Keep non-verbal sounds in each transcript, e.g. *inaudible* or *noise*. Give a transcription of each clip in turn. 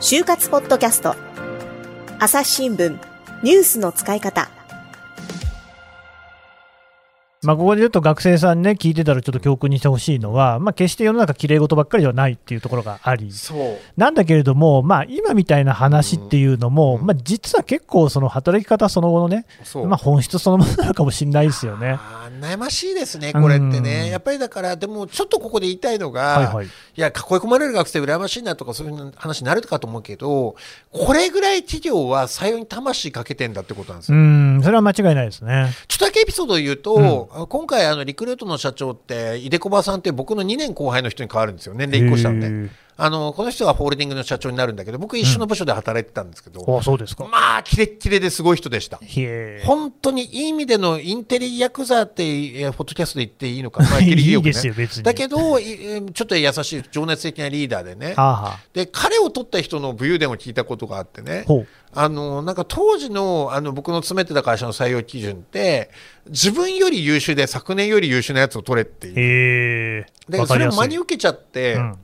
就活ポッドキャスト。朝日新聞。ニュースの使い方。まあ、ここでちょっと学生さんね、聞いてたらちょっと教訓にしてほしいのは、まあ、決して世の中きれい事ばっかりではないっていうところがあり、なんだけれども、まあ、今みたいな話っていうのも、うん、まあ、実は結構、その働き方その後のね、まあ、本質そのものなのかもしれないですよね。悩ましいですね、これってね、うん、やっぱりだから、でもちょっとここで言いたいのが、はいはい、いや、囲い込まれる学生、羨ましいなとか、そういう話になるかと思うけど、これぐらい企業は採用に魂かけてんだってことなんですよ。うんそれは間違いないですね。ちょっとだけエピソードを言うと、うん、今回あの、リクルートの社長って、井出小葉さんって僕の2年後輩の人に変わるんですよ、年齢1個下のね。あのこの人はホールディングの社長になるんだけど僕一緒の部署で働いてたんですけど、うん、そうですか。まあキレッキレですごい人でした本当にいい意味でのインテリヤクザってポッドキャストで言っていいのか、まあ、いいですよ別に。だけどちょっと優しい情熱的なリーダーでねで彼を取った人の武勇伝を聞いたことがあってねあのなんか当時のあの僕の詰めてた会社の採用基準って自分より優秀で昨年より優秀なやつを取れっていう。でそれを真に受けちゃって、うん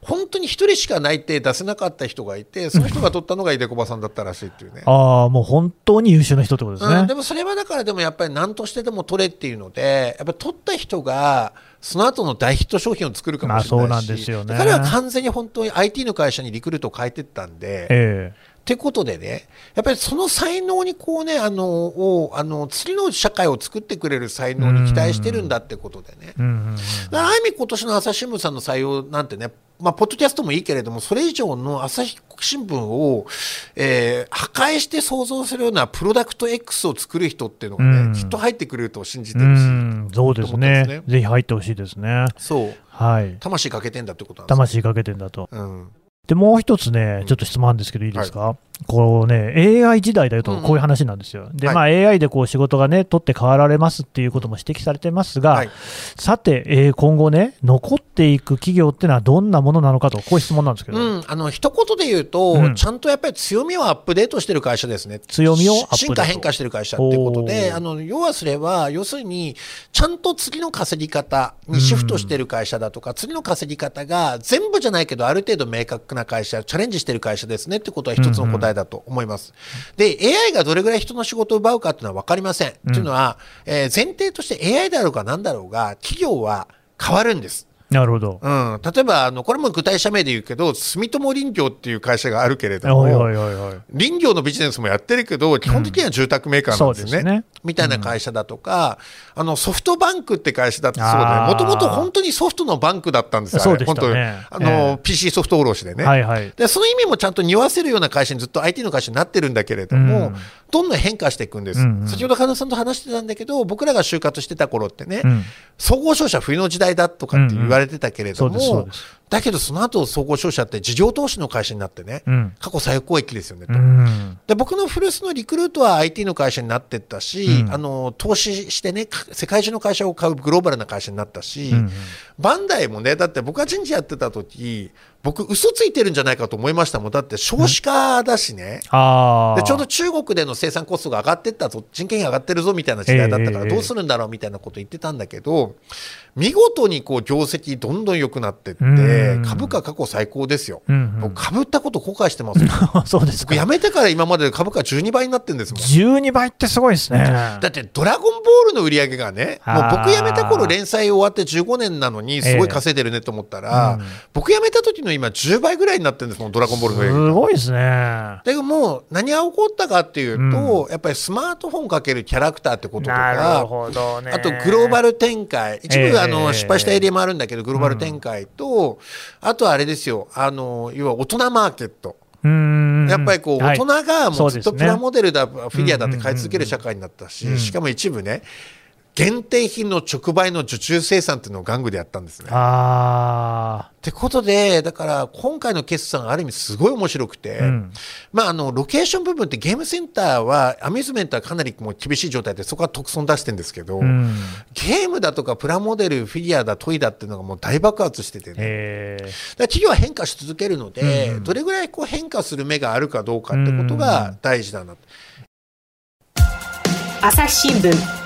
本当に1人しか内定出せなかった人がいて、その人が取ったのが井出小さんだったらしいっていうね。ああ、もう本当に優秀な人ってことですね、うん。でもそれはだから、でもやっぱり何としてでも取れっていうので、やっぱり取った人が、その後の大ヒット商品を作るかもしれないし、まあ、そうなんですよね、彼は完全に本当に IT の会社にリクルートを変えていったんで、えーってことでね、やっぱりその才能にこうね、あの、を、あの、次の社会を作ってくれる才能に期待してるんだってことでね。だから、ある意味今年の朝日新聞さんの採用なんてね、まあ、ポッドキャストもいいけれども、それ以上の朝日新聞を、えー、破壊して想像するようなプロダクト X を作る人っていうのがね、きっと入ってくれると信じてるし、そうですね。ぜひ入ってほしいですね。そう。はい。魂かけてんだってことなんです魂かけてんだと。うん。で、もう一つね、ちょっと質問あるんですけど、いいですか、はい、こうね、AI 時代だよと、こういう話なんですよ。うんうん、で、まあ、AI でこう仕事がね、取って代わられますっていうことも指摘されてますが、はい、さて、えー、今後ね、残っていく企業っていうのはどんなものなのかと、こういう質問なんですけど。うん、あの、一言で言うと、うん、ちゃんとやっぱり強みをアップデートしてる会社ですね。強みを進化変化してる会社っていうことで、あの、要はすれば、要するに、ちゃんと次の稼ぎ方にシフトしてる会社だとか、次の稼ぎ方が全部じゃないけど、ある程度明確なな会社、チャレンジしてる会社ですねってことは一つの答えだと思います。で、AI がどれぐらい人の仕事を奪うかっていうのは分かりません。と、うん、いうのは、えー、前提として AI だろうが何だろうが、企業は変わるんです。なるほど。うん。例えば、あの、これも具体社名で言うけど、住友林業っていう会社があるけれども、林業のビジネスもやってるけど、基本的には住宅メーカーなんですね。うん、すね。みたいな会社だとか、うん、あの、ソフトバンクって会社だってそうで、もともと本当にソフトのバンクだったんですよ、そうでしたね。あの、えー、PC ソフト卸でね、はいはい。で、その意味もちゃんと匂わせるような会社にずっと IT の会社になってるんだけれども、うん、どんどん変化していくんです。うんうん、先ほど金田さんと話してたんだけど、僕らが就活してた頃ってね、総合商社冬の時代だとかって言われてたけれども、もだけどその後総合商社って事業投資の会社になってね、うん、過去最高益ですよねと、うん、で僕の古巣のリクルートは IT の会社になってったし、うん、あの投資してね世界中の会社を買うグローバルな会社になったし、バンダイもねだって僕が人事やってた時僕嘘ついてるんじゃないかと思いましたもん。だって少子化だしね、でちょうど中国での生産コストが上がってったぞ。人件費上がってるぞみたいな時代だったからどうするんだろうみたいなこと言ってたんだけど、見事にこう業績どんどん良くなってって、株価過去最高ですよ。うんうん、株ったこと後悔してます *laughs* そうですか。辞めてから今まで株価12倍になってるんですもん。12倍ってすごいですね。だってドラゴンボールの売り上げがね、もう僕辞めた頃連載終わって15年なのにすごい稼いでるねと思ったら、えーうん、僕辞めた時の今10倍ぐらいになってるんですもん、ドラゴンボールの売り上げ。すごいですね。だけどもう何が起こったかっていうと、うん、やっぱりスマートフォンかけるキャラクターってこととか、あとグローバル展開、一部あの、失敗したエリアもあるんだけど、グローバル展開と、あとあれですよ、あの、要は大人マーケット。やっぱりこう大人がもうずっとプラモデルだ、フィギュアだって買い続ける社会になったし、しかも一部ね、限定品の直売の受注生産っていうのを玩具でやったんですね。あってことで、だから今回の決算ある意味すごい面白くて、うん、まああの、ロケーション部分ってゲームセンターは、アミューズメントはかなりもう厳しい状態でそこは特損出してるんですけど、うん、ゲームだとかプラモデル、フィギュアだ、トイだっていうのがもう大爆発しててね。企業は変化し続けるので、うん、どれぐらいこう変化する目があるかどうかってことが大事だな。朝日新聞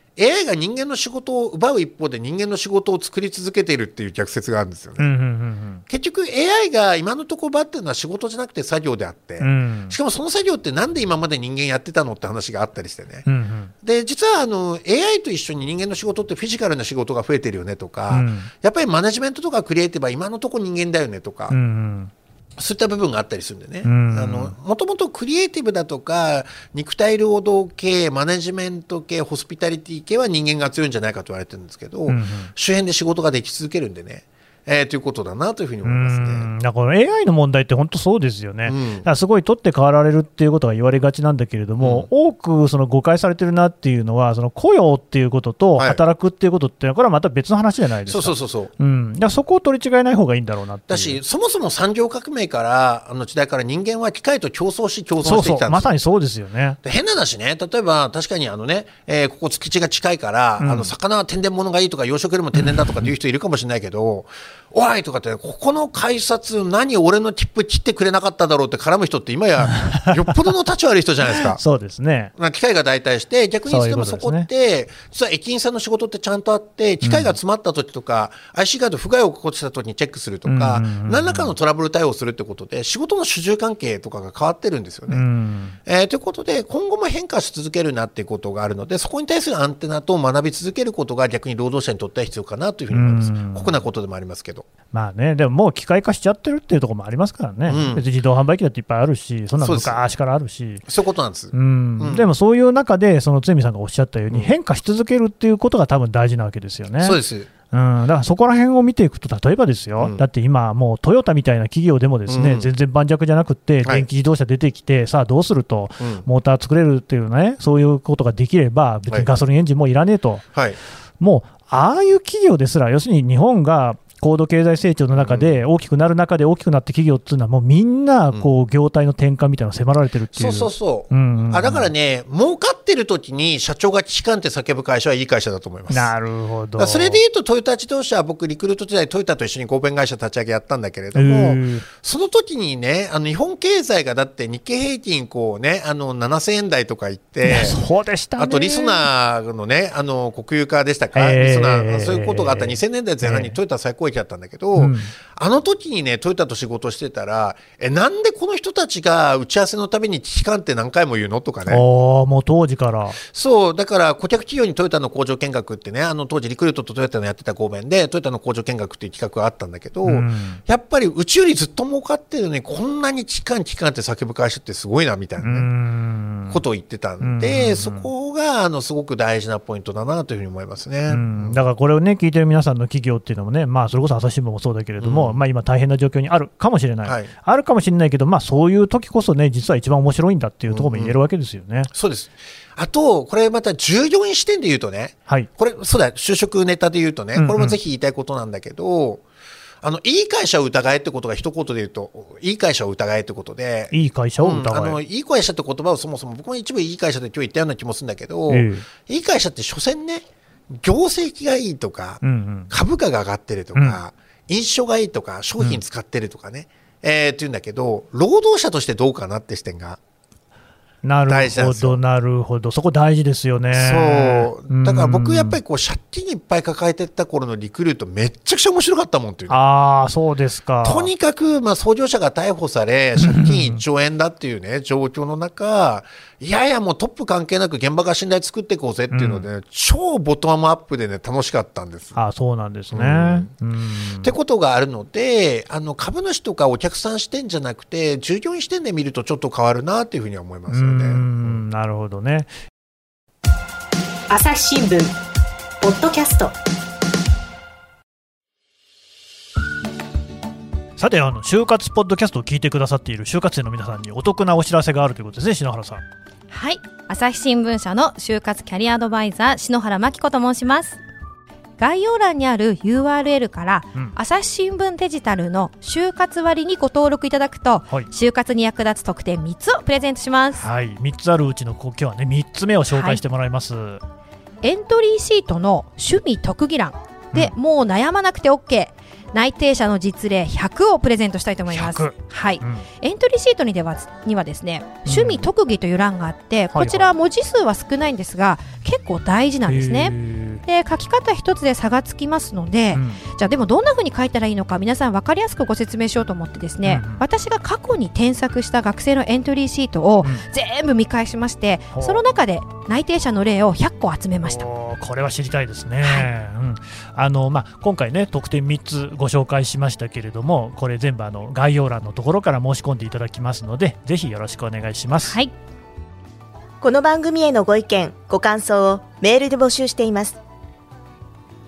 AI が人間の仕事を奪う一方で人間の仕事を作り続けているっていう逆説があるんですよね。うんうんうん、結局 AI が今のところ奪ってるのは仕事じゃなくて作業であって、うん、しかもその作業ってなんで今まで人間やってたのって話があったりしてね。うんうん、で実はあの AI と一緒に人間の仕事ってフィジカルな仕事が増えてるよねとか、うん、やっぱりマネジメントとかクリエイティブは今のところ人間だよねとか。うんうんそういった部分があったりするんでね、もともとクリエイティブだとか、肉体労働系、マネジメント系、ホスピタリティ系は人間が強いんじゃないかと言われてるんですけど、うんうん、周辺で仕事ができ続けるんでね、えー、ということだなというふうに思いますね。だから AI の問題って本当そうですよね、うん、すごい取って代わられるっていうことが言われがちなんだけれども、うん、多くその誤解されてるなっていうのは、その雇用っていうことと働くっていうことっていうのは、これはまた別の話じゃないですか、そうそうそうう。ん、だそこを取り違えない方がいいんだろうなだし、そもそも産業革命からあの時代から人間は機械と競争し、競争してきたんですまさにそうですよね。変な話ね、例えば確かにあのね、えー、ここ築地が近いから、うん、あの魚は天然物がいいとか、養殖よりも天然だとかっていう人いるかもしれないけど、おいとかって、ここの改札、何俺の切符切ってくれなかっただろうって絡む人って、今や *laughs* よっぽどの立ち悪い人じゃないですか。そうですね。まあ、機械が代替して、逆にしてもそこって、実は駅員さんの仕事ってちゃんとあって、機械が詰まった時とか、うん、IC カード不具合を起こした時にチェックするとか、何らかのトラブル対応するってことで、仕事の主従関係とかが変わってるんですよね。うん、えー、ということで、今後も変化し続けるなっていうことがあるので、そこに対するアンテナと学び続けることが逆に労働者にとっては必要かなというふうに思います。酷なことでもありますけど。まあね、でももう機械化しちゃってるっていうところもありますからね、うん、別に自動販売機だっていっぱいあるし、そんな昔からあるし、そういうことなんです、うん、うん、でもそういう中で、その津見さんがおっしゃったように、変化し続けるっていうことが多分大事なわけですよね。そうです。うん、だからそこら辺を見ていくと、例えばですよ、うん、だって今、もうトヨタみたいな企業でもですね、うん、全然盤石じゃなくて、電気自動車出てきて、はい、さあどうすると、モーター作れるっていうね、そういうことができれば、別にガソリンエンジンもいらねえと、はい、もうああいう企業ですら、要するに日本が高度経済成長の中で、大きくなる中で大きくなって企業っていうのは、もうみんなこう業態の転換みたいなのを迫られてるっていう、そうそうそう、うんうん、あだからね、儲かってる時に社長が危機感って叫ぶ会社はいい会社だと思います。なるほど。それでいうと、トヨタ自動車は僕、リクルート時代、トヨタと一緒に合弁会社立ち上げやったんだけれども、その時にね、あの日本経済がだって日経平均こう、ね、あの7000円台とかいって、そうでした、あとリスナーのね、あの国有化でしたか、えー、リスナー、そういうことがあった2000年代前半にトヨタ最高益だったんだけど、えーあの時にねトヨタと仕事してたらえなんでこの人たちが打ち合わせのたびに危機感って何回も言うのとかね。あもう当時から。そうだから顧客企業にトヨタの工場見学ってねあの当時リクルートとトヨタのやってた合弁でトヨタの工場見学っていう企画があったんだけど、うん、やっぱりうちよりずっと儲かってるのにこんなに危機感危機感って叫ぶ会社ってすごいなみたいなね、ことを言ってたんで、そこがあのすごく大事なポイントだなというふうに思いますね、だからこれをね聞いてる皆さんの企業っていうのもねまあそれこそ朝日新聞もそうだけれども、まあ、今、大変な状況にあるかもしれない、はい、あるかもしれないけど、まあ、そういう時こそね、実は一番面白いんだっていうところも言えるわけですよね。うん。うん、そうです。あと、これまた従業員視点で言うとね、はい、これ、そうだ、就職ネタで言うとね、これもぜひ言いたいことなんだけど、うんうんあの、いい会社を疑えってことが一言で言うと、いい会社を疑えってことで。いい会社を疑え、うん、あの、いい会社って言葉をそもそも僕も一部いい会社で今日言ったような気もするんだけど、え。いい会社って所詮ね、業績がいいとか、うんうん、株価が上がってるとか、印象がいいとか、商品使ってるとかね、うん、えー、って言うんだけど、労働者としてどうかなって視点が。なるほど、なるほど、そこ大事ですよね。そう、だから僕、やっぱりこう借金いっぱい抱えてた頃のリクルート、めっちゃくちゃ面白かったもんっていう、ああ、そうですか。とにかく、まあ、創業者が逮捕され、借金1兆円だっていうね、状況の中、いやいや、もうトップ関係なく現場が信頼作っていこうぜっていうので、うん、超ボトムアップでね、楽しかったんです。あそうなんですね。うん、ってことがあるので、あの株主とかお客さん視点じゃなくて、従業員視点で見るとちょっと変わるなっていうふうには思いますよね。なるほどね。朝日新聞ポッドキャストさてあの就活ポッドキャストを聞いてくださっている就活生の皆さんにお得なお知らせがあるということですね篠原さん。はい。朝日新聞社の就活キャリアアドバイザー篠原真紀子と申します。概要欄にある URL から、うん、朝日新聞デジタルの就活割にご登録いただくと、はい、就活に役立つ特典3つをプレゼントします。はい、3つあるうちの今日はね3つ目を紹介してもらいます。はい、エントリーシートの趣味特技欄で、うん、もう悩まなくて OK。内定者の実例100をプレゼントしたいと思います。はい、うん、エントリーシートにではにはですね、趣味特技という欄があって、こちら文字数は少ないんですが、結構大事なんですね。で書き方一つで差がつきますので、うん、じゃあでもどんなふうに書いたらいいのか皆さん分かりやすくご説明しようと思ってですね、うん、私が過去に添削した学生のエントリーシートを全部見返しまして、う。ん、その中で内定者の例を100個集めました。これは知りたいですね、はい、うん。あのまあ、今回ね特典3つご紹介しましたけれどもこれ全部あの概要欄のところから申し込んでいただきますのでぜひよろしくお願いします。はい。この番組へのご意見、ご感想をメールで募集しています。